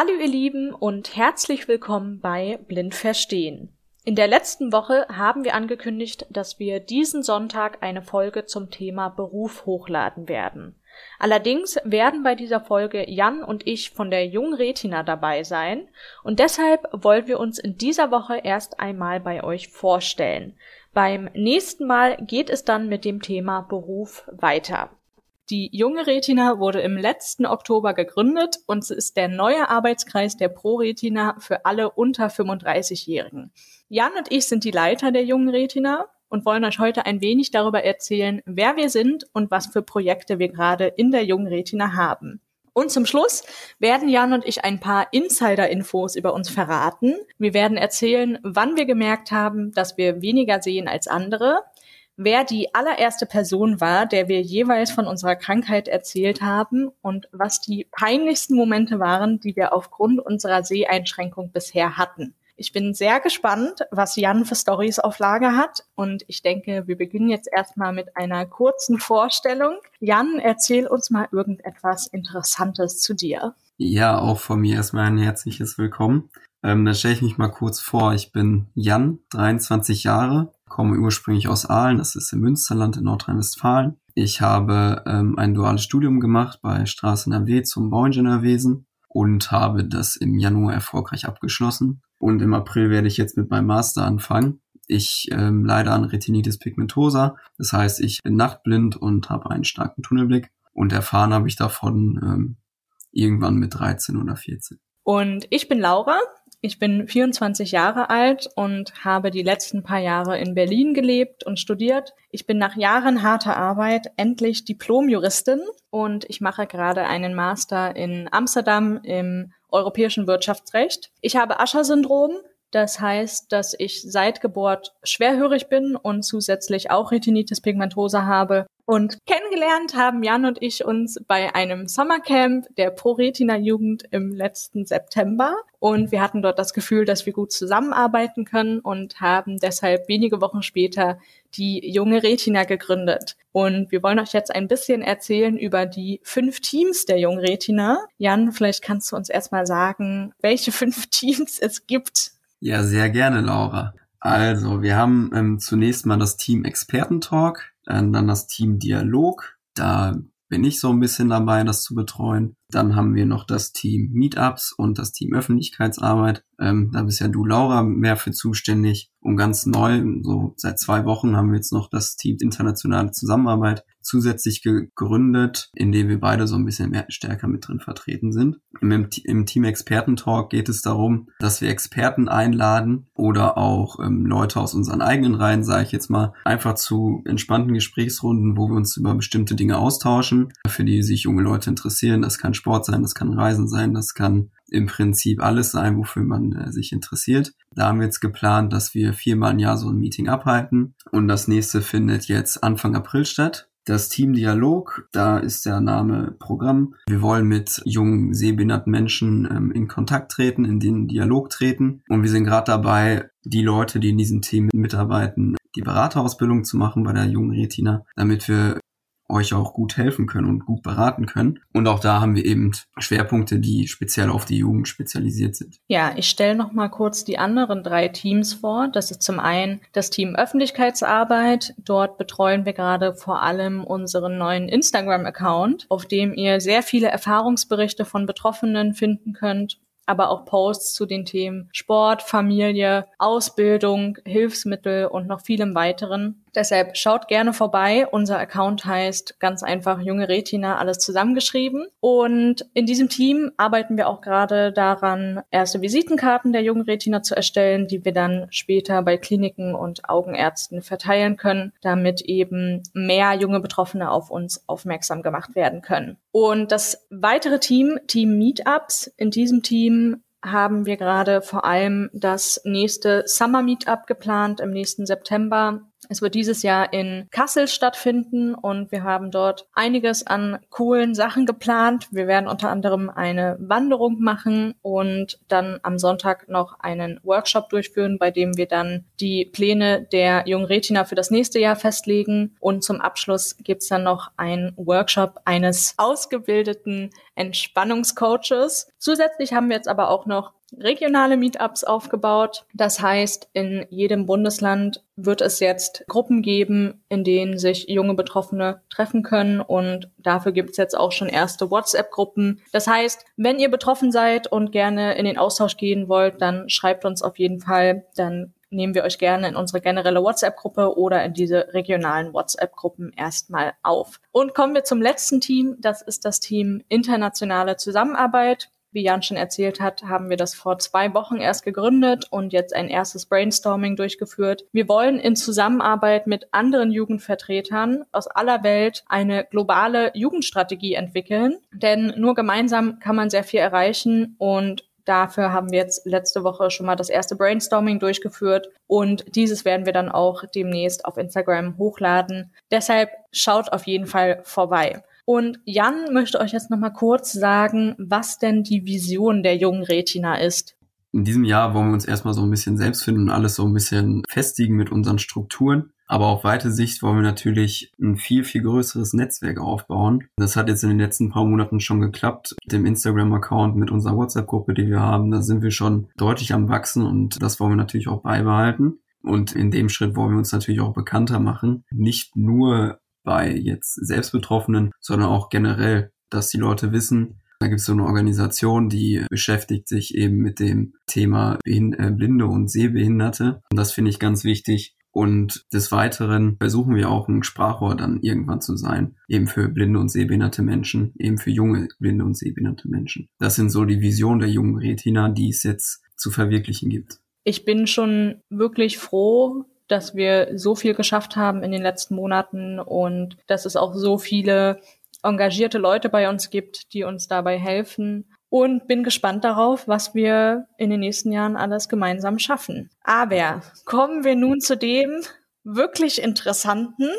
Hallo ihr Lieben und herzlich willkommen bei Blind Verstehen. In der letzten Woche haben wir angekündigt, dass wir diesen Sonntag eine Folge zum Thema Beruf hochladen werden. Allerdings werden bei dieser Folge Jan und ich von der Jungen Retina dabei sein und deshalb wollen wir uns in dieser Woche erst einmal bei euch vorstellen. Beim nächsten Mal geht es dann mit dem Thema Beruf weiter. Die junge Retina wurde im letzten Oktober gegründet und es ist der neue Arbeitskreis der Pro Retina für alle unter 35-Jährigen. Jan und ich sind die Leiter der jungen Retina und wollen euch heute ein wenig darüber erzählen, wer wir sind und was für Projekte wir gerade in der jungen Retina haben. Und zum Schluss werden Jan und ich ein paar Insider-Infos über uns verraten. Wir werden erzählen, wann wir gemerkt haben, dass wir weniger sehen als andere, wer die allererste Person war, der wir jeweils von unserer Krankheit erzählt haben und was die peinlichsten Momente waren, die wir aufgrund unserer Seheinschränkung bisher hatten. Ich bin sehr gespannt, was Jan für Stories auf Lager hat und ich denke, wir beginnen jetzt erstmal mit einer kurzen Vorstellung. Jan, erzähl uns mal irgendetwas Interessantes zu dir. Ja, auch von mir erstmal ein herzliches Willkommen. Ähm, dann stelle ich mich mal kurz vor. Ich bin Jan, 23 Jahre, komme ursprünglich aus Aalen, das ist im Münsterland in Nordrhein-Westfalen. Ich habe ähm, ein duales Studium gemacht bei Straßen NRW zum Bauingenieurwesen und habe das im Januar erfolgreich abgeschlossen. Und im April werde ich jetzt mit meinem Master anfangen. Ich ähm, leide an Retinitis pigmentosa, das heißt, ich bin nachtblind und habe einen starken Tunnelblick. Und erfahren habe ich davon ähm, irgendwann mit 13 oder 14. Und ich bin Laura, ich bin 24 Jahre alt und habe die letzten paar Jahre in Berlin gelebt und studiert. Ich bin nach Jahren harter Arbeit endlich Diplomjuristin und ich mache gerade einen Master in Amsterdam im europäischen Wirtschaftsrecht. Ich habe Ascher-Syndrom. Das heißt, dass ich seit Geburt schwerhörig bin und zusätzlich auch Retinitis pigmentosa habe und kennengelernt haben Jan und ich uns bei einem Sommercamp der ProRetina Jugend im letzten September. Und wir hatten dort das Gefühl, dass wir gut zusammenarbeiten können und haben deshalb wenige Wochen später die junge Retina gegründet. Und wir wollen euch jetzt ein bisschen erzählen über die fünf Teams der jungen Retina. Jan, vielleicht kannst du uns erstmal sagen, welche fünf Teams es gibt. Ja, sehr gerne, Laura. Also, wir haben ähm, zunächst mal das Team Expertentalk. Äh, dann das Team Dialog. Da bin ich so ein bisschen dabei, das zu betreuen. Dann haben wir noch das Team Meetups und das Team Öffentlichkeitsarbeit. Ähm, da bist ja du, Laura, mehr für zuständig. Und ganz neu, so seit zwei Wochen, haben wir jetzt noch das Team Internationale Zusammenarbeit zusätzlich gegründet, in dem wir beide so ein bisschen mehr stärker mit drin vertreten sind. Im, im Team Experten-Talk geht es darum, dass wir Experten einladen oder auch ähm, Leute aus unseren eigenen Reihen, sage ich jetzt mal, einfach zu entspannten Gesprächsrunden, wo wir uns über bestimmte Dinge austauschen, für die sich junge Leute interessieren. Das kann Sport sein, das kann Reisen sein, das kann im Prinzip alles sein, wofür man äh, sich interessiert. Da haben wir jetzt geplant, dass wir viermal im Jahr so ein Meeting abhalten und das nächste findet jetzt Anfang April statt. Das Team Dialog, da ist der Name Programm. Wir wollen mit jungen sehbehinderten Menschen ähm, in Kontakt treten, in den Dialog treten. Und wir sind gerade dabei, die Leute, die in diesem Team mitarbeiten, die Beraterausbildung zu machen bei der jungen Retina, damit wir euch auch gut helfen können und gut beraten können. Und auch da haben wir eben Schwerpunkte, die speziell auf die Jugend spezialisiert sind. Ja, ich stelle noch mal kurz die anderen drei Teams vor. Das ist zum einen das Team Öffentlichkeitsarbeit. Dort betreuen wir gerade vor allem unseren neuen Instagram-Account, auf dem ihr sehr viele Erfahrungsberichte von Betroffenen finden könnt aber auch Posts zu den Themen Sport, Familie, Ausbildung, Hilfsmittel und noch vielem weiteren. Deshalb schaut gerne vorbei. Unser Account heißt ganz einfach Junge Retina, alles zusammengeschrieben. Und in diesem Team arbeiten wir auch gerade daran, erste Visitenkarten der Jungen Retina zu erstellen, die wir dann später bei Kliniken und Augenärzten verteilen können, damit eben mehr junge Betroffene auf uns aufmerksam gemacht werden können. Und das weitere Team, Team Meetups, in diesem Team haben wir gerade vor allem das nächste Summer Meetup geplant im nächsten September. Es wird dieses Jahr in Kassel stattfinden und wir haben dort einiges an coolen Sachen geplant. Wir werden unter anderem eine Wanderung machen und dann am Sonntag noch einen Workshop durchführen, bei dem wir dann die Pläne der jungen Retina für das nächste Jahr festlegen. Und zum Abschluss gibt's dann noch einen Workshop eines ausgebildeten Entspannungscoaches. Zusätzlich haben wir jetzt aber auch noch regionale Meetups aufgebaut. Das heißt, in jedem Bundesland wird es jetzt Gruppen geben, in denen sich junge Betroffene treffen können und dafür gibt es jetzt auch schon erste WhatsApp-Gruppen. Das heißt, wenn ihr betroffen seid und gerne in den Austausch gehen wollt, dann schreibt uns auf jeden Fall, dann nehmen wir euch gerne in unsere generelle WhatsApp-Gruppe oder in diese regionalen WhatsApp-Gruppen erstmal auf. Und kommen wir zum letzten Team, das ist das Team internationale Zusammenarbeit. Wie Jan schon erzählt hat, haben wir das vor zwei Wochen erst gegründet und jetzt ein erstes Brainstorming durchgeführt. Wir wollen in Zusammenarbeit mit anderen Jugendvertretern aus aller Welt eine globale Jugendstrategie entwickeln, denn nur gemeinsam kann man sehr viel erreichen und Dafür haben wir jetzt letzte Woche schon mal das erste Brainstorming durchgeführt und dieses werden wir dann auch demnächst auf Instagram hochladen. Deshalb schaut auf jeden Fall vorbei. Und Jan möchte euch jetzt nochmal kurz sagen, was denn die Vision der jungen Retina ist. In diesem Jahr wollen wir uns erstmal so ein bisschen selbst finden und alles so ein bisschen festigen mit unseren Strukturen. Aber auf weite Sicht wollen wir natürlich ein viel, viel größeres Netzwerk aufbauen. Das hat jetzt in den letzten paar Monaten schon geklappt. Mit dem Instagram-Account, mit unserer WhatsApp-Gruppe, die wir haben, da sind wir schon deutlich am Wachsen und das wollen wir natürlich auch beibehalten. Und in dem Schritt wollen wir uns natürlich auch bekannter machen. Nicht nur bei jetzt Selbstbetroffenen, sondern auch generell, dass die Leute wissen, da gibt es so eine Organisation, die beschäftigt sich eben mit dem Thema äh, Blinde und Sehbehinderte. Und das finde ich ganz wichtig. Und des Weiteren versuchen wir auch ein Sprachrohr dann irgendwann zu sein, eben für blinde und sehbehinderte Menschen, eben für junge blinde und sehbehinderte Menschen. Das sind so die Visionen der jungen Retina, die es jetzt zu verwirklichen gibt. Ich bin schon wirklich froh, dass wir so viel geschafft haben in den letzten Monaten und dass es auch so viele engagierte Leute bei uns gibt, die uns dabei helfen und bin gespannt darauf, was wir in den nächsten Jahren alles gemeinsam schaffen. Aber kommen wir nun zu dem wirklich interessanten.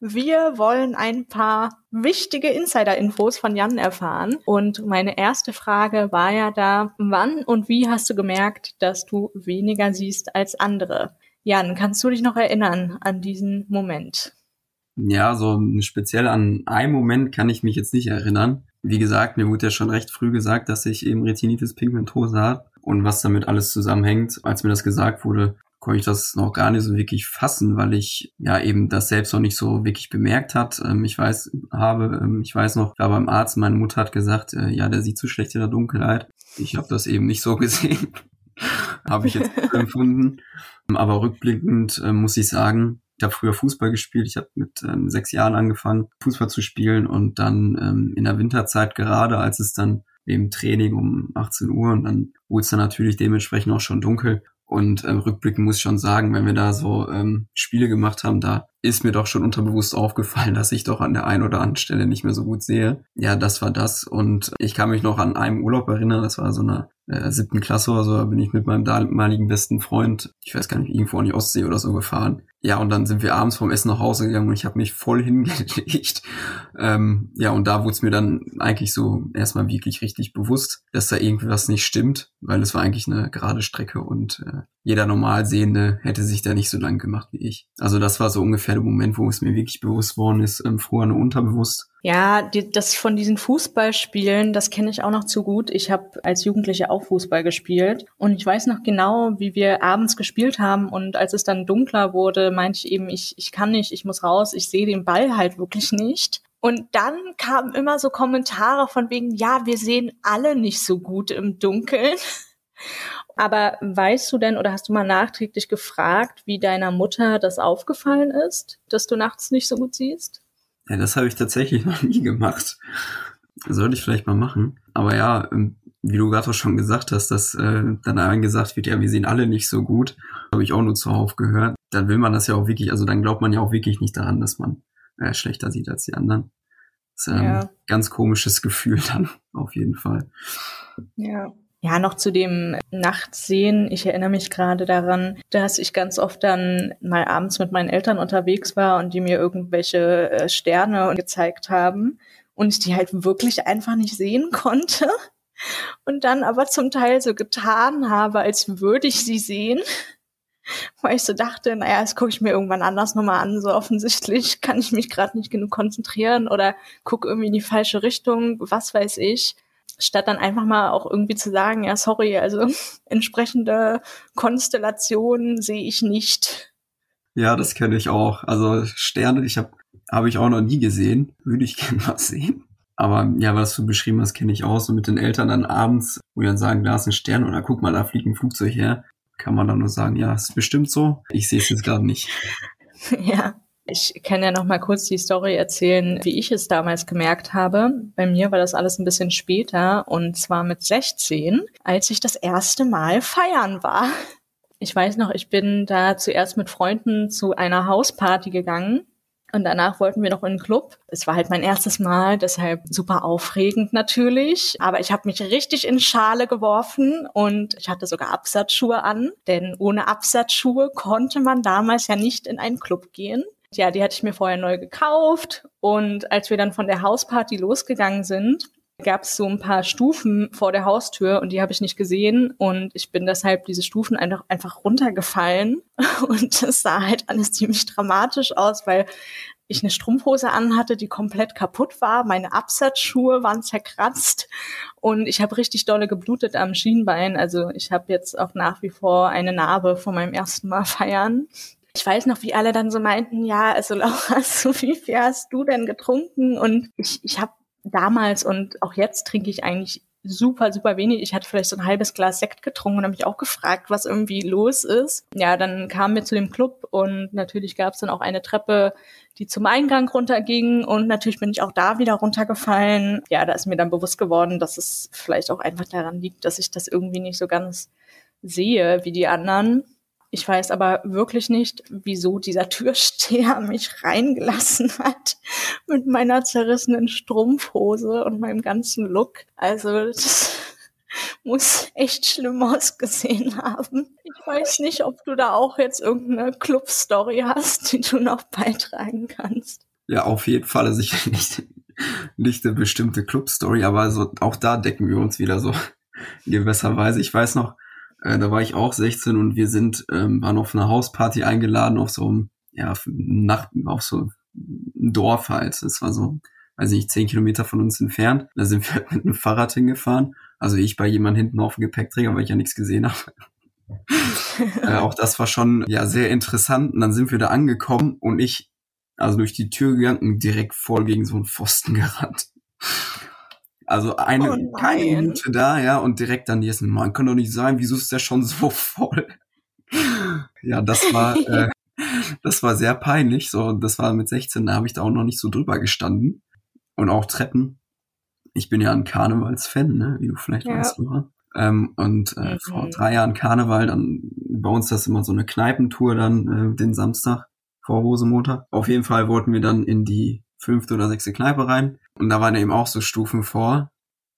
Wir wollen ein paar wichtige Insider-Infos von Jan erfahren. Und meine erste Frage war ja da, wann und wie hast du gemerkt, dass du weniger siehst als andere? Jan, kannst du dich noch erinnern an diesen Moment? Ja, so speziell an einen Moment kann ich mich jetzt nicht erinnern. Wie gesagt, mir wurde ja schon recht früh gesagt, dass ich eben Retinitis pigmentosa habe und was damit alles zusammenhängt. Als mir das gesagt wurde, konnte ich das noch gar nicht so wirklich fassen, weil ich ja eben das selbst noch nicht so wirklich bemerkt hat. Ähm, ich weiß, habe, ähm, ich weiß noch, war beim Arzt, meine Mutter hat gesagt, äh, ja, der sieht zu schlecht in der Dunkelheit. Ich habe das eben nicht so gesehen. habe ich jetzt empfunden. Aber rückblickend äh, muss ich sagen, ich habe früher Fußball gespielt. Ich habe mit ähm, sechs Jahren angefangen, Fußball zu spielen und dann ähm, in der Winterzeit gerade, als es dann eben Training um 18 Uhr und dann wurde es dann natürlich dementsprechend auch schon dunkel. Und ähm, rückblickend muss ich schon sagen, wenn wir da so ähm, Spiele gemacht haben, da ist mir doch schon unterbewusst aufgefallen, dass ich doch an der einen oder anderen Stelle nicht mehr so gut sehe. Ja, das war das. Und ich kann mich noch an einem Urlaub erinnern, das war so eine äh, siebten Klasse oder so, da bin ich mit meinem damaligen besten Freund, ich weiß gar nicht, irgendwo an die Ostsee oder so gefahren. Ja, und dann sind wir abends vom Essen nach Hause gegangen und ich habe mich voll hingelegt. Ähm, ja, und da wurde es mir dann eigentlich so erstmal wirklich richtig bewusst, dass da irgendwie was nicht stimmt, weil es war eigentlich eine gerade Strecke und äh, jeder normal Sehende hätte sich da nicht so lang gemacht wie ich. Also das war so ungefähr der Moment, wo es mir wirklich bewusst worden ist, ähm, früher nur unterbewusst. Ja, die, das von diesen Fußballspielen, das kenne ich auch noch zu gut. Ich habe als Jugendliche auch Fußball gespielt und ich weiß noch genau, wie wir abends gespielt haben und als es dann dunkler wurde, meinte ich eben, ich, ich kann nicht, ich muss raus, ich sehe den Ball halt wirklich nicht. Und dann kamen immer so Kommentare von wegen, ja, wir sehen alle nicht so gut im Dunkeln. Aber weißt du denn oder hast du mal nachträglich gefragt, wie deiner Mutter das aufgefallen ist, dass du nachts nicht so gut siehst? Ja, das habe ich tatsächlich noch nie gemacht. Sollte ich vielleicht mal machen. Aber ja, ähm, wie du gerade auch schon gesagt hast, dass äh, dann einem gesagt wird, ja, wir sehen alle nicht so gut, habe ich auch nur zuhauf gehört. Dann will man das ja auch wirklich, also dann glaubt man ja auch wirklich nicht daran, dass man äh, schlechter sieht als die anderen. Das ist ein ja. ganz komisches Gefühl dann, auf jeden Fall. Ja. Ja, noch zu dem Nachtsehen. Ich erinnere mich gerade daran, dass ich ganz oft dann mal abends mit meinen Eltern unterwegs war und die mir irgendwelche äh, Sterne gezeigt haben und ich die halt wirklich einfach nicht sehen konnte. Und dann aber zum Teil so getan habe, als würde ich sie sehen. Weil ich so dachte, naja, das gucke ich mir irgendwann anders nochmal an. So offensichtlich kann ich mich gerade nicht genug konzentrieren oder gucke irgendwie in die falsche Richtung, was weiß ich statt dann einfach mal auch irgendwie zu sagen, ja, sorry, also entsprechende Konstellationen sehe ich nicht. Ja, das kenne ich auch. Also Sterne, ich habe habe ich auch noch nie gesehen, würde ich gerne mal sehen. Aber ja, was du beschrieben hast, kenne ich auch so mit den Eltern dann abends, wo die dann sagen, da ist ein Stern oder guck mal, da fliegt ein Flugzeug her, kann man dann nur sagen, ja, ist bestimmt so. Ich sehe es jetzt gerade nicht. ja, ich kann ja noch mal kurz die Story erzählen, wie ich es damals gemerkt habe. Bei mir war das alles ein bisschen später und zwar mit 16, als ich das erste Mal feiern war. Ich weiß noch, ich bin da zuerst mit Freunden zu einer Hausparty gegangen und danach wollten wir noch in den Club. Es war halt mein erstes Mal, deshalb super aufregend natürlich. Aber ich habe mich richtig in Schale geworfen und ich hatte sogar Absatzschuhe an. Denn ohne Absatzschuhe konnte man damals ja nicht in einen Club gehen ja, die hatte ich mir vorher neu gekauft. Und als wir dann von der Hausparty losgegangen sind, gab es so ein paar Stufen vor der Haustür und die habe ich nicht gesehen. Und ich bin deshalb diese Stufen einfach, einfach runtergefallen. Und das sah halt alles ziemlich dramatisch aus, weil ich eine Strumpfhose anhatte, die komplett kaputt war, meine Absatzschuhe waren zerkratzt. Und ich habe richtig dolle geblutet am Schienbein. Also ich habe jetzt auch nach wie vor eine Narbe von meinem ersten Mal feiern ich weiß noch, wie alle dann so meinten, ja, also Laura, so wie viel hast du denn getrunken? Und ich, ich habe damals und auch jetzt trinke ich eigentlich super, super wenig. Ich hatte vielleicht so ein halbes Glas Sekt getrunken und habe mich auch gefragt, was irgendwie los ist. Ja, dann kamen wir zu dem Club und natürlich gab es dann auch eine Treppe, die zum Eingang runterging und natürlich bin ich auch da wieder runtergefallen. Ja, da ist mir dann bewusst geworden, dass es vielleicht auch einfach daran liegt, dass ich das irgendwie nicht so ganz sehe wie die anderen. Ich weiß aber wirklich nicht, wieso dieser Türsteher mich reingelassen hat mit meiner zerrissenen Strumpfhose und meinem ganzen Look. Also das muss echt schlimm ausgesehen haben. Ich weiß nicht, ob du da auch jetzt irgendeine Club-Story hast, die du noch beitragen kannst. Ja, auf jeden Fall. Also ich nicht, nicht eine bestimmte Club-Story, aber also auch da decken wir uns wieder so in gewisser Weise. Ich weiß noch, äh, da war ich auch 16 und wir sind, ähm, waren auf einer Hausparty eingeladen auf so einem, ja, Nacht, auf so ein Dorf halt. Das war so, weiß ich nicht, zehn Kilometer von uns entfernt. Da sind wir halt mit einem Fahrrad hingefahren. Also ich bei jemand hinten auf dem Gepäckträger, weil ich ja nichts gesehen habe. äh, auch das war schon ja sehr interessant. Und dann sind wir da angekommen und ich, also durch die Tür gegangen und direkt voll gegen so einen Pfosten gerannt. Also eine, oh keine Minute da, ja, und direkt dann nächsten Mal. Kann doch nicht sein, wieso ist der schon so voll? ja, das war, äh, das war sehr peinlich. So, das war mit 16, da habe ich da auch noch nicht so drüber gestanden. Und auch Treppen. Ich bin ja ein Karnevalsfan, ne, wie du vielleicht ja. weißt, oder? Ähm, und äh, mhm. vor drei Jahren Karneval, dann bei uns das immer so eine Kneipentour dann äh, den Samstag vor Rosemontag. Auf jeden Fall wollten wir dann in die fünfte oder sechste Kneipe rein. Und da waren eben auch so Stufen vor.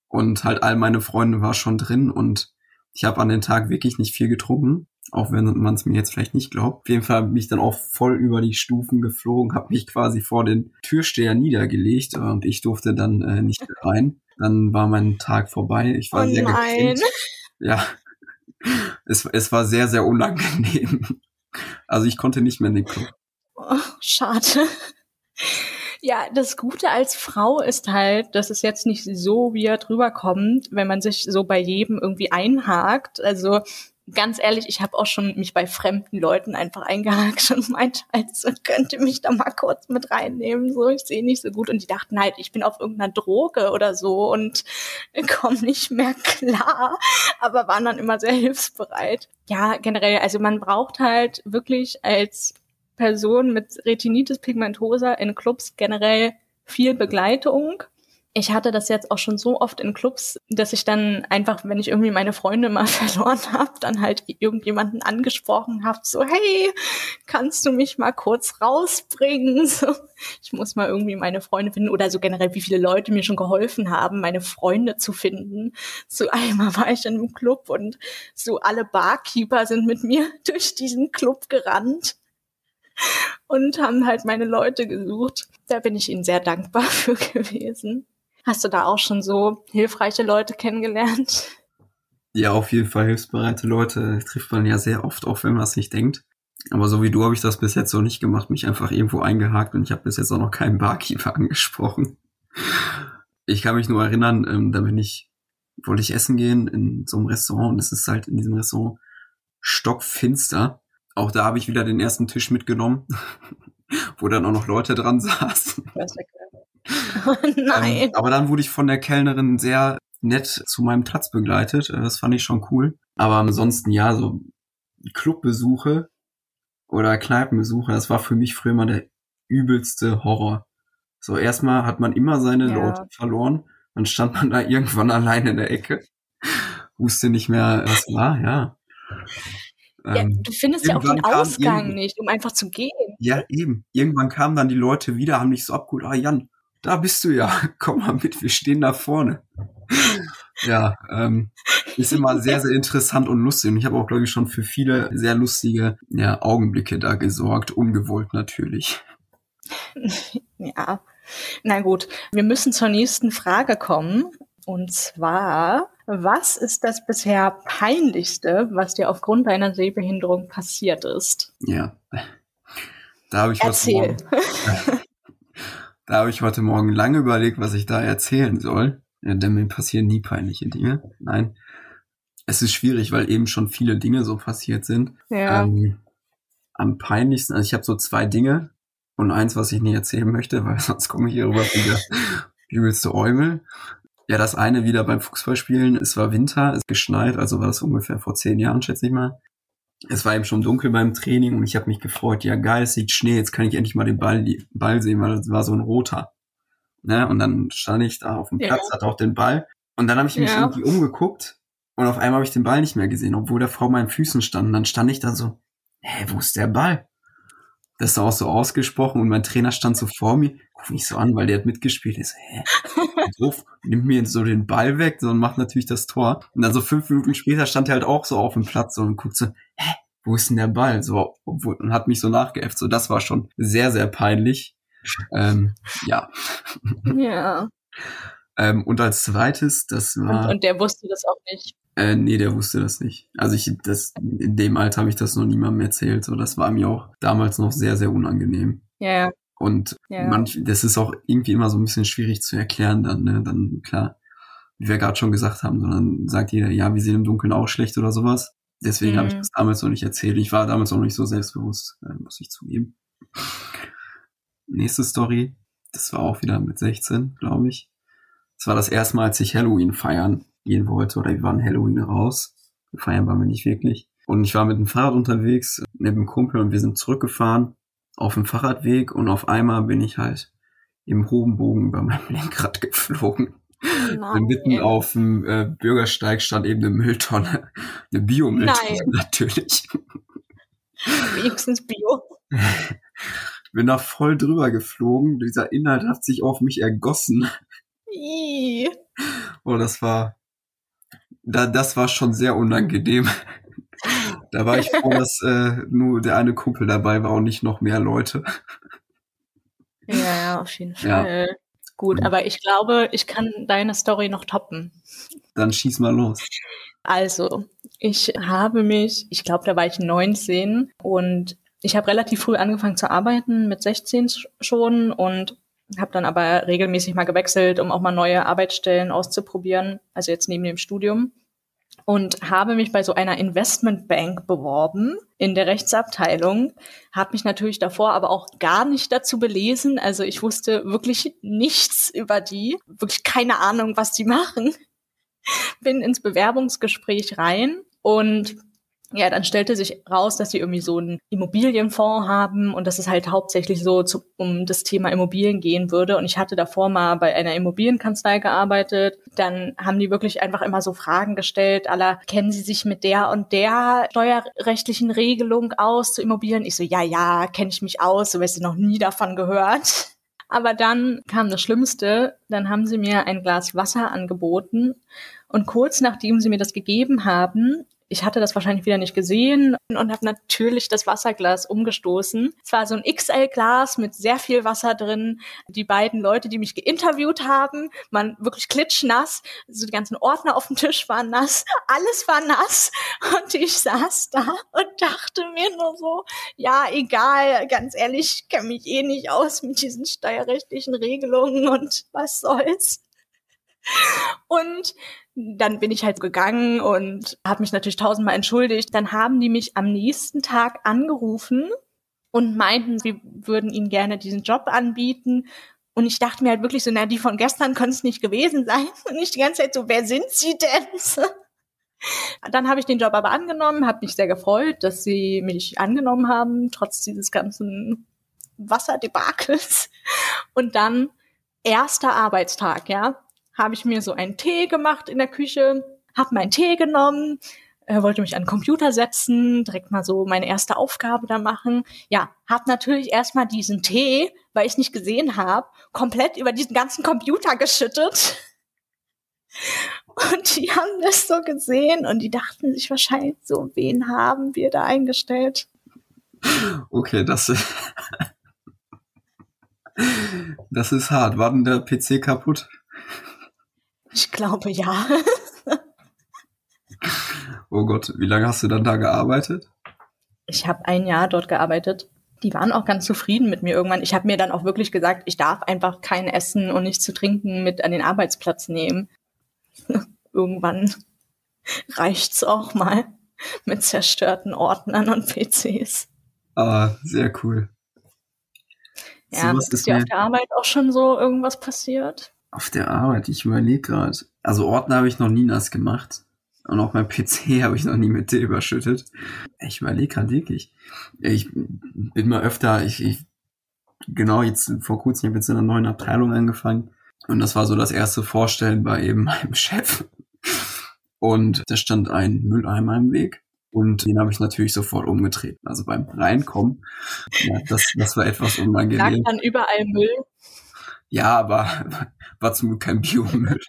Und halt all meine Freunde war schon drin und ich habe an den Tag wirklich nicht viel getrunken, auch wenn man es mir jetzt vielleicht nicht glaubt. Auf jeden Fall bin ich dann auch voll über die Stufen geflogen, habe mich quasi vor den Türsteher niedergelegt und ich durfte dann äh, nicht rein. Dann war mein Tag vorbei. Ich war oh sehr nein. Ja, es, es war sehr, sehr unangenehm. Also ich konnte nicht mehr in den Club. Oh, schade. Ja, das Gute als Frau ist halt, dass es jetzt nicht so weird rüberkommt, wenn man sich so bei jedem irgendwie einhakt. Also ganz ehrlich, ich habe auch schon mich bei fremden Leuten einfach eingehakt und meinte, also könnte mich da mal kurz mit reinnehmen. So, ich sehe nicht so gut. Und die dachten halt, ich bin auf irgendeiner Droge oder so und komme nicht mehr klar. Aber waren dann immer sehr hilfsbereit. Ja, generell, also man braucht halt wirklich als Person mit Retinitis pigmentosa in Clubs generell viel Begleitung. ich hatte das jetzt auch schon so oft in Clubs, dass ich dann einfach, wenn ich irgendwie meine Freunde mal verloren habe, dann halt irgendjemanden angesprochen habe, so hey, kannst du mich mal kurz rausbringen? So, ich muss mal irgendwie meine Freunde finden oder so generell, wie viele Leute mir schon geholfen haben, meine Freunde zu finden. So einmal war ich in einem Club und so alle Barkeeper sind mit mir durch diesen Club gerannt und haben halt meine Leute gesucht. Da bin ich ihnen sehr dankbar für gewesen. Hast du da auch schon so hilfreiche Leute kennengelernt? Ja, auf jeden Fall hilfsbereite Leute trifft man ja sehr oft, auch wenn man es nicht denkt. Aber so wie du habe ich das bis jetzt so nicht gemacht, mich einfach irgendwo eingehakt und ich habe bis jetzt auch noch keinen Barkeeper angesprochen. Ich kann mich nur erinnern, ähm, da bin ich, wollte ich essen gehen in so einem Restaurant und es ist halt in diesem Restaurant stockfinster. Auch da habe ich wieder den ersten Tisch mitgenommen, wo dann auch noch Leute dran saßen. Oh nein. Ähm, aber dann wurde ich von der Kellnerin sehr nett zu meinem Platz begleitet. Äh, das fand ich schon cool. Aber ansonsten, ja, so Clubbesuche oder Kneipenbesuche, das war für mich früher mal der übelste Horror. So, erstmal hat man immer seine ja. Leute verloren. Dann stand man da irgendwann alleine in der Ecke. Wusste nicht mehr, was war, ja. Ja, ähm, du findest ja auch den Ausgang nicht, um einfach zu gehen. Ja, eben. Irgendwann kamen dann die Leute wieder, haben dich so abgeholt, ah Jan, da bist du ja, komm mal mit, wir stehen da vorne. ja, ähm, ist immer sehr, sehr interessant und lustig. Und ich habe auch, glaube ich, schon für viele sehr lustige ja, Augenblicke da gesorgt, ungewollt natürlich. Ja, na gut, wir müssen zur nächsten Frage kommen. Und zwar, was ist das bisher peinlichste, was dir aufgrund deiner Sehbehinderung passiert ist? Ja, da habe ich Erzähl. was. Morgen, da habe ich heute Morgen lange überlegt, was ich da erzählen soll. Denn mir passieren nie peinliche Dinge. Nein. Es ist schwierig, weil eben schon viele Dinge so passiert sind. Ja. Ähm, am peinlichsten, also ich habe so zwei Dinge und eins, was ich nicht erzählen möchte, weil sonst komme ich hier rüber wie der übelste Eumel. Ja, das eine wieder beim Fußballspielen. Es war Winter, es geschneit, also war das ungefähr vor zehn Jahren, schätze ich mal es war eben schon dunkel beim Training und ich habe mich gefreut, ja geil, es sieht Schnee, jetzt kann ich endlich mal den Ball, Ball sehen, weil das war so ein roter. Ne? Und dann stand ich da auf dem Platz, ja. hatte auch den Ball. Und dann habe ich mich ja. irgendwie umgeguckt und auf einmal habe ich den Ball nicht mehr gesehen, obwohl der vor meinen Füßen stand. Und dann stand ich da so, hä, wo ist der Ball? Das ist auch so ausgesprochen und mein Trainer stand so vor mir, guck mich so an, weil der hat mitgespielt. Ich so, hä? Doof, nimmt mir so den Ball weg so, und macht natürlich das Tor. Und dann so fünf Minuten später stand er halt auch so auf dem Platz so, und guckt so, hä? Wo ist denn der Ball? So, und hat mich so nachgeäfft. So, das war schon sehr, sehr peinlich. Ähm, ja. Ja. ähm, und als zweites, das war. Und, und der wusste das auch nicht. Äh, nee, der wusste das nicht. Also ich, das, in dem Alter habe ich das noch niemandem erzählt. So, das war mir auch damals noch sehr, sehr unangenehm. Ja. Und ja. manch, das ist auch irgendwie immer so ein bisschen schwierig zu erklären dann, ne? Dann, klar, wie wir gerade schon gesagt haben, sondern sagt jeder, ja, wir sehen im Dunkeln auch schlecht oder sowas. Deswegen mhm. habe ich das damals noch nicht erzählt. Ich war damals noch nicht so selbstbewusst, äh, muss ich zugeben. Nächste Story, das war auch wieder mit 16, glaube ich. Das war das erste Mal, als ich Halloween feiern gehen wollte oder wir waren Halloween raus. Feiern waren wir nicht wirklich. Und ich war mit dem Fahrrad unterwegs, mit dem Kumpel und wir sind zurückgefahren auf dem Fahrradweg und auf einmal bin ich halt im hohen Bogen über meinem Lenkrad geflogen. Nein. Mitten auf dem äh, Bürgersteig stand eben eine Mülltonne. Eine Biomülltonne natürlich. Wenigstens Bio. Ich bin da voll drüber geflogen. Dieser Inhalt hat sich auf mich ergossen. Ii. Oh, das war da, das war schon sehr unangenehm. da war ich froh, dass äh, nur der eine Kumpel dabei war und nicht noch mehr Leute. Ja, auf jeden Fall. Ja. Gut, aber ich glaube, ich kann deine Story noch toppen. Dann schieß mal los. Also, ich habe mich, ich glaube, da war ich 19 und ich habe relativ früh angefangen zu arbeiten, mit 16 schon und habe dann aber regelmäßig mal gewechselt, um auch mal neue Arbeitsstellen auszuprobieren, also jetzt neben dem Studium. Und habe mich bei so einer Investmentbank beworben in der Rechtsabteilung, habe mich natürlich davor aber auch gar nicht dazu belesen. Also ich wusste wirklich nichts über die, wirklich keine Ahnung, was die machen. Bin ins Bewerbungsgespräch rein und Ja, dann stellte sich raus, dass sie irgendwie so einen Immobilienfonds haben und dass es halt hauptsächlich so zu, um das Thema Immobilien gehen würde. Und ich hatte davor mal bei einer Immobilienkanzlei gearbeitet. Dann haben die wirklich einfach immer so Fragen gestellt, aller kennen Sie sich mit der und der steuerrechtlichen Regelung aus zu Immobilien? Ich so, ja, ja, kenne ich mich aus, so weißt du noch nie davon gehört. Aber dann kam das Schlimmste, dann haben sie mir ein Glas Wasser angeboten und kurz nachdem sie mir das gegeben haben, ich hatte das wahrscheinlich wieder nicht gesehen und habe natürlich das Wasserglas umgestoßen. Es war so ein XL-Glas mit sehr viel Wasser drin. Die beiden Leute, die mich geinterviewt haben, waren wirklich klitschnass. So die ganzen Ordner auf dem Tisch waren nass. Alles war nass. Und ich saß da und dachte mir nur so, ja, egal, ganz ehrlich, ich kenne mich eh nicht aus mit diesen steuerrechtlichen Regelungen und was soll's. Und dann bin ich halt gegangen und habe mich natürlich tausendmal entschuldigt. Dann haben die mich am nächsten Tag angerufen und meinten, sie würden ihnen gerne diesen Job anbieten. Und ich dachte mir halt wirklich so, na, die von gestern können es nicht gewesen sein. Und ich die ganze Zeit so, wer sind sie denn? Dann habe ich den Job aber angenommen, habe mich sehr gefreut, dass sie mich angenommen haben, trotz dieses ganzen Wasserdebakels. Und dann erster Arbeitstag, ja habe ich mir so einen Tee gemacht in der Küche, habe meinen Tee genommen, äh, wollte mich an den Computer setzen, direkt mal so meine erste Aufgabe da machen. Ja, habe natürlich erstmal diesen Tee, weil ich nicht gesehen habe, komplett über diesen ganzen Computer geschüttet. Und die haben das so gesehen und die dachten sich wahrscheinlich so, wen haben wir da eingestellt? Okay, das, das ist hart. War denn der PC kaputt? Ich glaube ja. oh Gott, wie lange hast du dann da gearbeitet? Ich habe ein Jahr dort gearbeitet. Die waren auch ganz zufrieden mit mir irgendwann. Ich habe mir dann auch wirklich gesagt, ich darf einfach kein Essen und nichts zu trinken mit an den Arbeitsplatz nehmen. irgendwann reicht's auch mal mit zerstörten Ordnern und PCs. Ah, sehr cool. Ja, so, ist dir auf der Arbeit auch schon so irgendwas passiert? Auf der Arbeit, ich überlege gerade. Also Ordner habe ich noch nie nass gemacht. Und auch mein PC habe ich noch nie mit Tee überschüttet. Ich überlege gerade wirklich. Ich bin mal öfter, ich, ich genau jetzt vor kurzem, ich habe jetzt in einer neuen Abteilung angefangen. Und das war so das erste Vorstellen bei eben meinem Chef. Und da stand ein Mülleimer im Weg. Und den habe ich natürlich sofort umgetreten. Also beim Reinkommen, ja, das, das war etwas unangenehm. Lag dann überall Müll? Ja, aber war zum Glück kein Biomüll.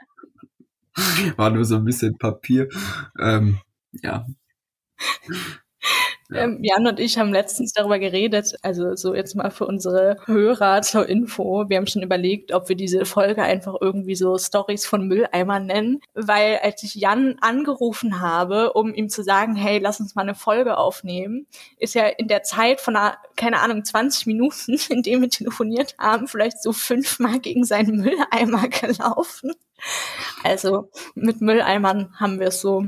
war nur so ein bisschen Papier. Ähm, ja. Ähm, Jan und ich haben letztens darüber geredet, also so jetzt mal für unsere Hörer zur Info. Wir haben schon überlegt, ob wir diese Folge einfach irgendwie so Stories von Mülleimern nennen, weil als ich Jan angerufen habe, um ihm zu sagen, hey, lass uns mal eine Folge aufnehmen, ist ja in der Zeit von einer, keine Ahnung, 20 Minuten, in dem wir telefoniert haben, vielleicht so fünfmal gegen seinen Mülleimer gelaufen. Also mit Mülleimern haben wir es so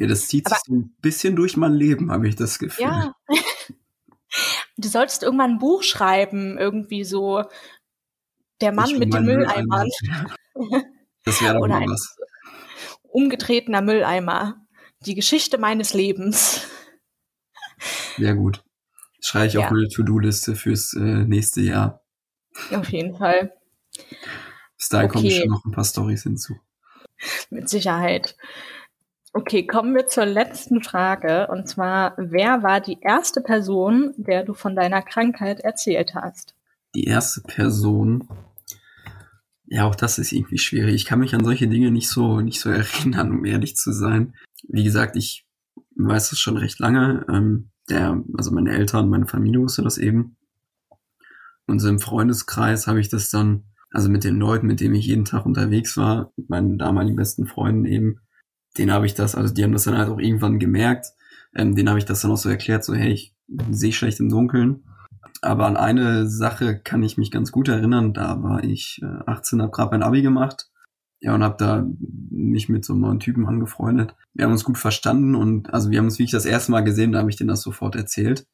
ja, das zieht Aber, sich so ein bisschen durch mein Leben, habe ich das Gefühl. Ja. du solltest irgendwann ein Buch schreiben, irgendwie so der Mann mit den Mülleimern. Das wäre doch mal was. Umgetretener Mülleimer. Die Geschichte meines Lebens. Sehr gut. Schreibe ich ja. auf meine To-Do-Liste fürs äh, nächste Jahr. Auf jeden Fall. Bis dahin okay. kommen schon noch ein paar Stories hinzu. Mit Sicherheit. Okay, kommen wir zur letzten Frage. Und zwar, wer war die erste Person, der du von deiner Krankheit erzählt hast? Die erste Person. Ja, auch das ist irgendwie schwierig. Ich kann mich an solche Dinge nicht so, nicht so erinnern, um ehrlich zu sein. Wie gesagt, ich weiß es schon recht lange. Ähm, der, also meine Eltern, meine Familie wusste das eben. Und so im Freundeskreis habe ich das dann, also mit den Leuten, mit denen ich jeden Tag unterwegs war, mit meinen damaligen besten Freunden eben, den habe ich das, also die haben das dann halt auch irgendwann gemerkt. Ähm, den habe ich das dann auch so erklärt, so hey, ich sehe schlecht im Dunkeln. Aber an eine Sache kann ich mich ganz gut erinnern. Da war ich äh, 18, habe gerade mein Abi gemacht. Ja, und habe da mich mit so einem neuen Typen angefreundet. Wir haben uns gut verstanden und also wir haben uns wirklich das erste Mal gesehen, da habe ich denen das sofort erzählt.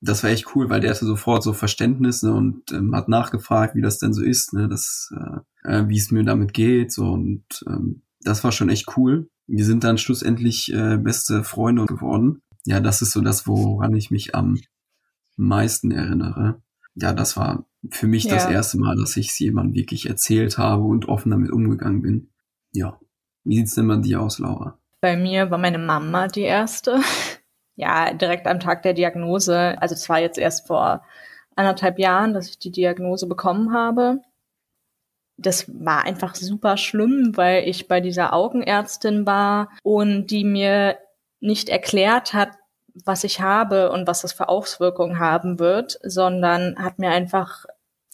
Das war echt cool, weil der hatte sofort so Verständnis ne, und ähm, hat nachgefragt, wie das denn so ist, ne, das, äh, äh wie es mir damit geht. So, und ähm, das war schon echt cool. Wir sind dann schlussendlich äh, beste Freunde geworden. Ja, das ist so das, woran ich mich am meisten erinnere. Ja, das war für mich ja. das erste Mal, dass ich es jemandem wirklich erzählt habe und offen damit umgegangen bin. Ja. Wie sieht's denn bei dir aus, Laura? Bei mir war meine Mama die erste. ja, direkt am Tag der Diagnose. Also es war jetzt erst vor anderthalb Jahren, dass ich die Diagnose bekommen habe. Das war einfach super schlimm, weil ich bei dieser Augenärztin war und die mir nicht erklärt hat, was ich habe und was das für Auswirkungen haben wird, sondern hat mir einfach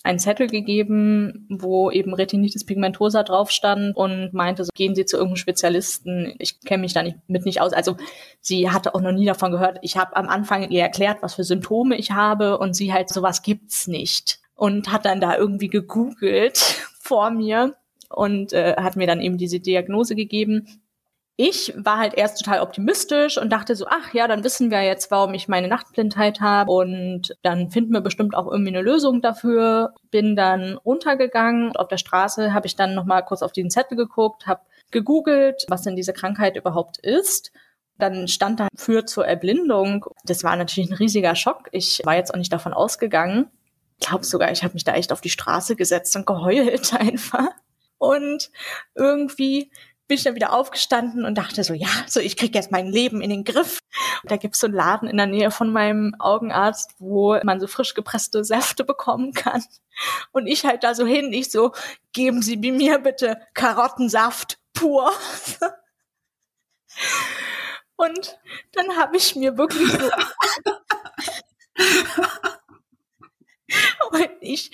einen Zettel gegeben, wo eben Retinitis pigmentosa drauf stand und meinte, so, gehen Sie zu irgendeinem Spezialisten. Ich kenne mich da nicht, mit nicht aus. Also sie hatte auch noch nie davon gehört. Ich habe am Anfang ihr erklärt, was für Symptome ich habe und sie halt, sowas gibt's nicht. Und hat dann da irgendwie gegoogelt vor mir und äh, hat mir dann eben diese Diagnose gegeben ich war halt erst total optimistisch und dachte so, ach ja, dann wissen wir jetzt, warum ich meine Nachtblindheit habe und dann finden wir bestimmt auch irgendwie eine Lösung dafür. Bin dann runtergegangen. Auf der Straße habe ich dann noch mal kurz auf den Zettel geguckt, habe gegoogelt, was denn diese Krankheit überhaupt ist. Dann stand da für zur Erblindung. Das war natürlich ein riesiger Schock. Ich war jetzt auch nicht davon ausgegangen. Ich glaube sogar, ich habe mich da echt auf die Straße gesetzt und geheult einfach. Und irgendwie bin ich dann wieder aufgestanden und dachte so, ja, so ich krieg jetzt mein Leben in den Griff. Und da gibt's so einen Laden in der Nähe von meinem Augenarzt, wo man so frisch gepresste Säfte bekommen kann. Und ich halt da so hin, ich so, geben Sie mir bitte Karottensaft pur. Und dann habe ich mir wirklich so und ich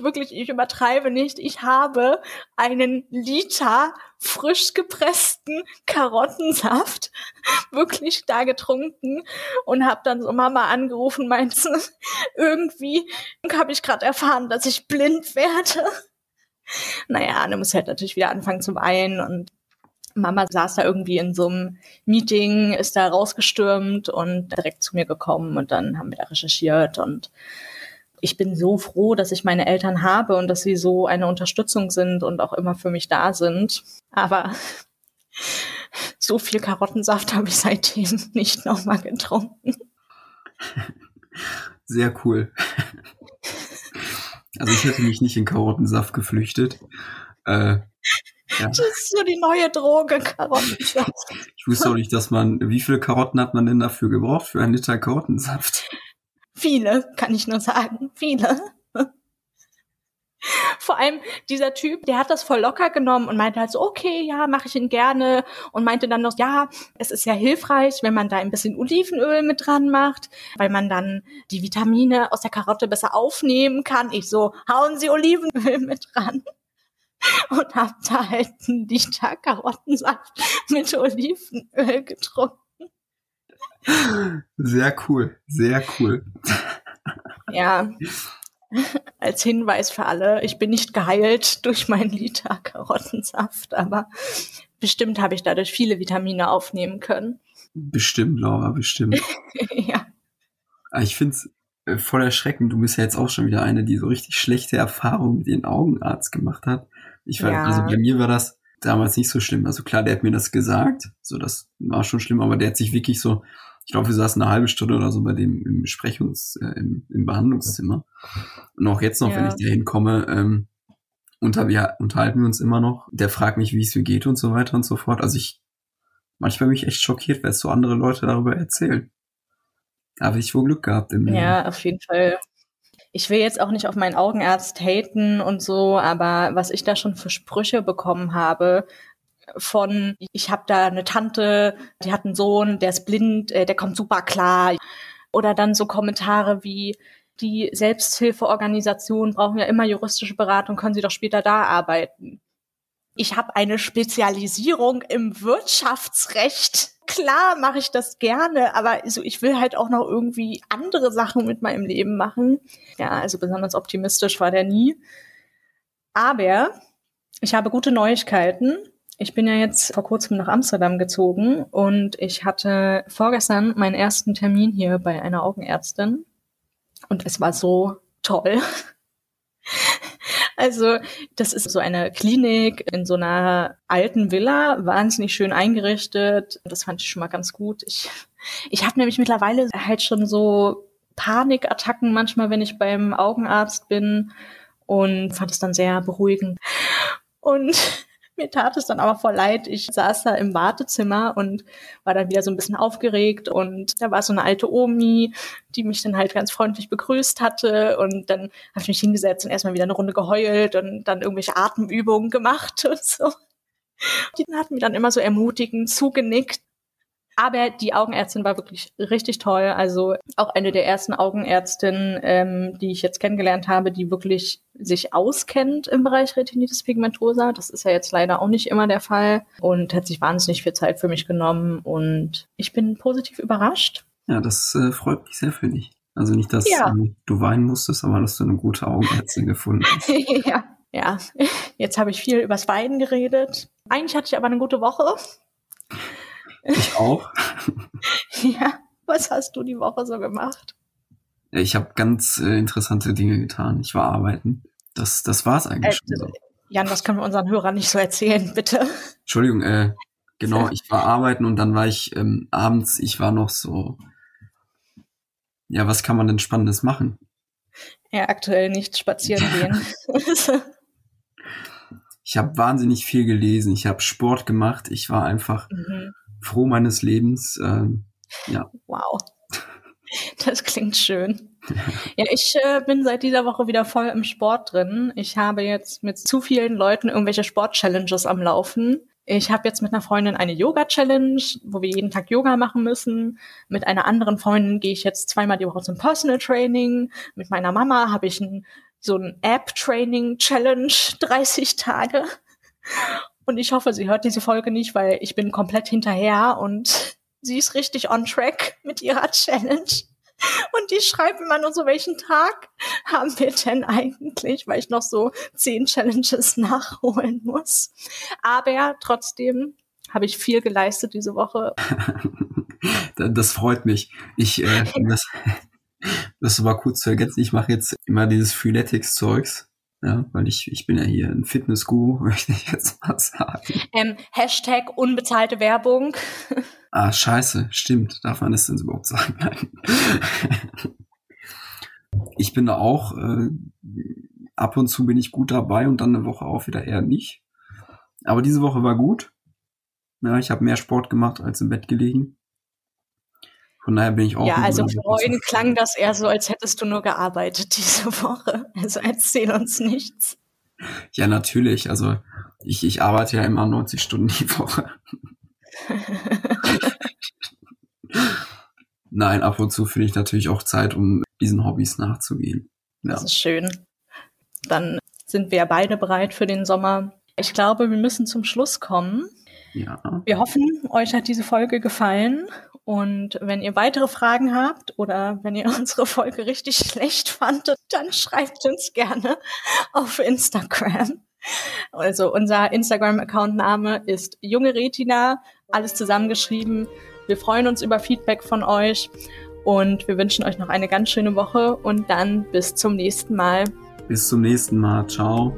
wirklich, ich übertreibe nicht, ich habe einen Liter frisch gepressten Karottensaft wirklich da getrunken und habe dann so Mama angerufen, meinte, irgendwie habe ich gerade erfahren, dass ich blind werde. Naja, dann muss halt natürlich wieder anfangen zu weinen und Mama saß da irgendwie in so einem Meeting, ist da rausgestürmt und direkt zu mir gekommen und dann haben wir da recherchiert und ich bin so froh, dass ich meine Eltern habe und dass sie so eine Unterstützung sind und auch immer für mich da sind. Aber so viel Karottensaft habe ich seitdem nicht nochmal getrunken. Sehr cool. Also ich hätte mich nicht in Karottensaft geflüchtet. Äh, ja. Das ist so die neue Droge, Karottensaft. Ich wusste auch nicht, dass man, wie viele Karotten hat man denn dafür gebraucht für einen Liter Karottensaft? Viele, kann ich nur sagen. Viele. Vor allem dieser Typ, der hat das voll locker genommen und meinte halt so, okay, ja, mache ich ihn gerne und meinte dann noch, ja, es ist ja hilfreich, wenn man da ein bisschen Olivenöl mit dran macht, weil man dann die Vitamine aus der Karotte besser aufnehmen kann. Ich so, hauen Sie Olivenöl mit dran und hab da halt einen Liter Karottensaft mit Olivenöl getrunken. Sehr cool, sehr cool. Ja, als Hinweis für alle, ich bin nicht geheilt durch meinen Liter Karottensaft, aber bestimmt habe ich dadurch viele Vitamine aufnehmen können. Bestimmt, Laura, bestimmt. ja. Ah, ich finde es äh, voll erschreckend. Du bist ja jetzt auch schon wieder eine, die so richtig schlechte Erfahrungen mit den Augenarzt gemacht hat. Ich war, ja. also bei mir war das damals nicht so schlimm. Also klar, der hat mir das gesagt, so das war schon schlimm, aber der hat sich wirklich so ich glaube, wir saßen eine halbe Stunde oder so bei dem im Besprechungs-, äh, im, im Behandlungszimmer. Und auch jetzt noch, ja. wenn ich da hinkomme, ähm, unter, wir unterhalten wir uns immer noch. Der fragt mich, wie es mir geht und so weiter und so fort. Also ich, manchmal bin ich echt schockiert, weil so andere Leute darüber erzählen. Da habe ich wohl Glück gehabt im Leben. Ja, auf jeden Fall. Ich will jetzt auch nicht auf meinen Augenarzt haten und so, aber was ich da schon für Sprüche bekommen habe, von, ich habe da eine Tante, die hat einen Sohn, der ist blind, äh, der kommt super klar. Oder dann so Kommentare wie, die Selbsthilfeorganisationen brauchen ja immer juristische Beratung, können sie doch später da arbeiten. Ich habe eine Spezialisierung im Wirtschaftsrecht. Klar mache ich das gerne, aber so, ich will halt auch noch irgendwie andere Sachen mit meinem Leben machen. Ja, also besonders optimistisch war der nie. Aber ich habe gute Neuigkeiten. Ich bin ja jetzt vor kurzem nach Amsterdam gezogen und ich hatte vorgestern meinen ersten Termin hier bei einer Augenärztin und es war so toll. Also, das ist so eine Klinik in so einer alten Villa, wahnsinnig schön eingerichtet. Das fand ich schon mal ganz gut. Ich, ich habe nämlich mittlerweile halt schon so Panikattacken manchmal, wenn ich beim Augenarzt bin und fand es dann sehr beruhigend. Und mir tat es dann aber voll leid. Ich saß da im Wartezimmer und war dann wieder so ein bisschen aufgeregt und da war so eine alte Omi, die mich dann halt ganz freundlich begrüßt hatte und dann habe ich mich hingesetzt und erstmal wieder eine Runde geheult und dann irgendwelche Atemübungen gemacht und so. Die hatten mir dann immer so ermutigend zugenickt aber die Augenärztin war wirklich richtig toll. Also auch eine der ersten Augenärztinnen, ähm, die ich jetzt kennengelernt habe, die wirklich sich auskennt im Bereich Retinitis pigmentosa. Das ist ja jetzt leider auch nicht immer der Fall und hat sich wahnsinnig viel Zeit für mich genommen und ich bin positiv überrascht. Ja, das äh, freut mich sehr für dich. Also nicht, dass ja. ähm, du weinen musstest, aber dass du eine gute Augenärztin gefunden hast. ja, ja. Jetzt habe ich viel übers Weinen geredet. Eigentlich hatte ich aber eine gute Woche. Ich auch. ja, was hast du die Woche so gemacht? Ich habe ganz äh, interessante Dinge getan. Ich war arbeiten. Das, das war's eigentlich äh, schon. So. Jan, das können wir unseren Hörern nicht so erzählen, bitte. Entschuldigung, äh, genau, ich war arbeiten und dann war ich ähm, abends, ich war noch so, ja, was kann man denn Spannendes machen? Ja, aktuell nicht spazieren gehen. ich habe wahnsinnig viel gelesen, ich habe Sport gemacht, ich war einfach mhm froh meines Lebens. Ähm, ja. Wow. Das klingt schön. Ja, ich äh, bin seit dieser Woche wieder voll im Sport drin. Ich habe jetzt mit zu vielen Leuten irgendwelche Sport-Challenges am Laufen. Ich habe jetzt mit einer Freundin eine Yoga-Challenge, wo wir jeden Tag Yoga machen müssen. Mit einer anderen Freundin gehe ich jetzt zweimal die Woche zum Personal Training. Mit meiner Mama habe ich ein, so ein App-Training-Challenge, 30 Tage. Und ich hoffe, sie hört diese Folge nicht, weil ich bin komplett hinterher und sie ist richtig on track mit ihrer Challenge. Und die schreibt immer nur so, welchen Tag haben wir denn eigentlich, weil ich noch so zehn Challenges nachholen muss. Aber trotzdem habe ich viel geleistet diese Woche. das freut mich. Ich, äh, das, das war kurz zu ergänzen. Ich mache jetzt immer dieses Freeletics-Zeugs. Ja, weil ich, ich bin ja hier ein Fitnessguru, möchte ich jetzt mal sagen. Ähm, Hashtag unbezahlte Werbung. Ah, scheiße, stimmt. Darf man das denn überhaupt sagen? Nein. ich bin da auch, äh, ab und zu bin ich gut dabei und dann eine Woche auch wieder eher nicht. Aber diese Woche war gut. Ja, ich habe mehr Sport gemacht als im Bett gelegen. Von daher bin ich auch. Ja, also vorhin klang das eher so, als hättest du nur gearbeitet diese Woche. Also erzähl uns nichts. Ja, natürlich. Also ich, ich arbeite ja immer 90 Stunden die Woche. Nein, ab und zu finde ich natürlich auch Zeit, um diesen Hobbys nachzugehen. Ja. Das ist schön. Dann sind wir beide bereit für den Sommer. Ich glaube, wir müssen zum Schluss kommen. Ja. Wir hoffen, euch hat diese Folge gefallen und wenn ihr weitere Fragen habt oder wenn ihr unsere Folge richtig schlecht fandet, dann schreibt uns gerne auf Instagram. Also unser Instagram-Account-Name ist junge Retina, alles zusammengeschrieben. Wir freuen uns über Feedback von euch und wir wünschen euch noch eine ganz schöne Woche und dann bis zum nächsten Mal. Bis zum nächsten Mal. Ciao.